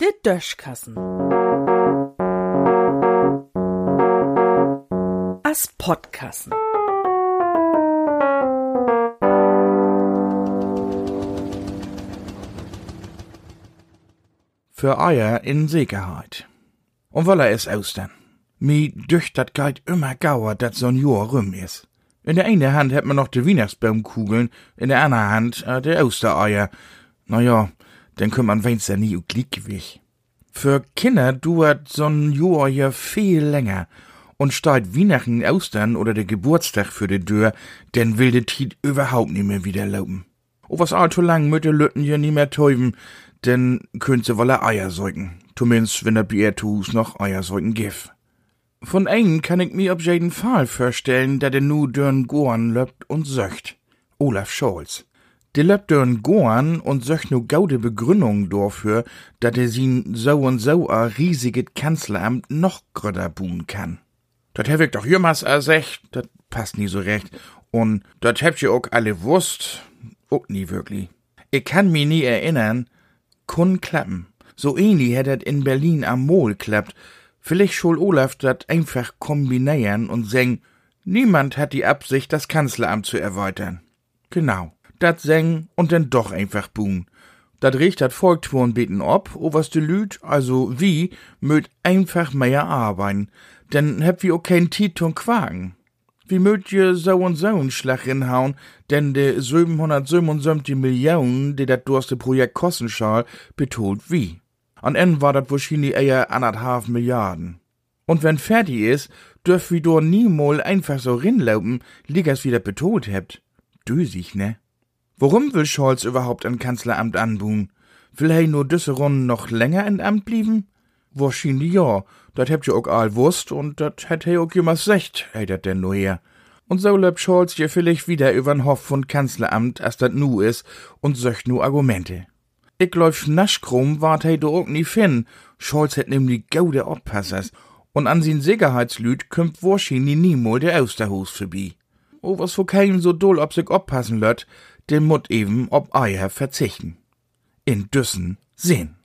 Der Döschkassen. As Podkassen. Für Eier in Sicherheit. Und weil er es austern. Mi dücht dat geit immer gauer, dat so'n Jahr rum is. In der einen Hand hat man noch de Weihnachtsbaumkugeln, in der anderen Hand äh, de Ostereier. Na ja, dann kann man wenigstens nie u Gliedgewicht. Für Kinder dauert so'n Jahr ja viel länger. Und steht Weihnachten, Ostern oder der Geburtstag für de Tür, denn will de Tiet überhaupt nicht mehr wieder laufen. O was allzu lang mit de Lütten ja nie mehr täuben, denn könnt sie wolle Eier säugen. Zumindest wenn der Biertus noch Eier säugen gif. Von einen kann ich mir auf jeden Fall vorstellen, der de nu dörn Goan löbt und söcht. Olaf Scholz. Der löbt dörn Goan und söcht nu gaude Begründung dafür, dat er sin so und so a riesiget Kanzleramt noch gröder buhen kann. Dat hab ich doch jemals ersecht, dat passt nie so recht. Und dat habt ihr auch alle wusst, auch nie wirklich. Ich kann mich nie erinnern, kun klappen. So ähnlich hättet in Berlin am Mol klappt, Vielleicht schul Olaf dat einfach kombinieren und seng, niemand hat die Absicht, das Kanzleramt zu erweitern. Genau, dat seng und dann doch einfach buhen. Dat riecht dat Volk beten ob, oberste Lüd, also wie, möt einfach mehr arbeiten, denn habt wie auch kein Tit und Quaken. Wie möt je so und so einen Schlag hinhauen, denn de 777 Millionen, die dat durste Projekt kosten schall, betont wie. An Ende war dat wahrscheinlich eher anderthalb Milliarden. Und wenn fertig is, dürf wie do niemol einfach so rinlaufen, liegers wieder betont hebt. Dösig, ne? Warum will Scholz überhaupt ein Kanzleramt anbuhen? Will er nur düsse Runden noch länger in Amt blieben? Wahrscheinlich ja, dat hebt ihr auch all wusst und dat hätt er auch jemals secht, ey dat denn nur her. Und so löbt Scholz ja vielleicht wieder übern Hof von Kanzleramt, as dat nu is, und söcht nu Argumente. Ich glaub, Naschkrumm wart he do auch nie fin. Scholz hätt nämlich gaude Oppassers. Und an sin Sicherheitslüd kümmt wahrscheinlich niemol der Osterhus vorbei. Oh, was vor keinem so doll ob sich oppassen lött, den mut eben ob Eier verzichten. In Düssen sehen.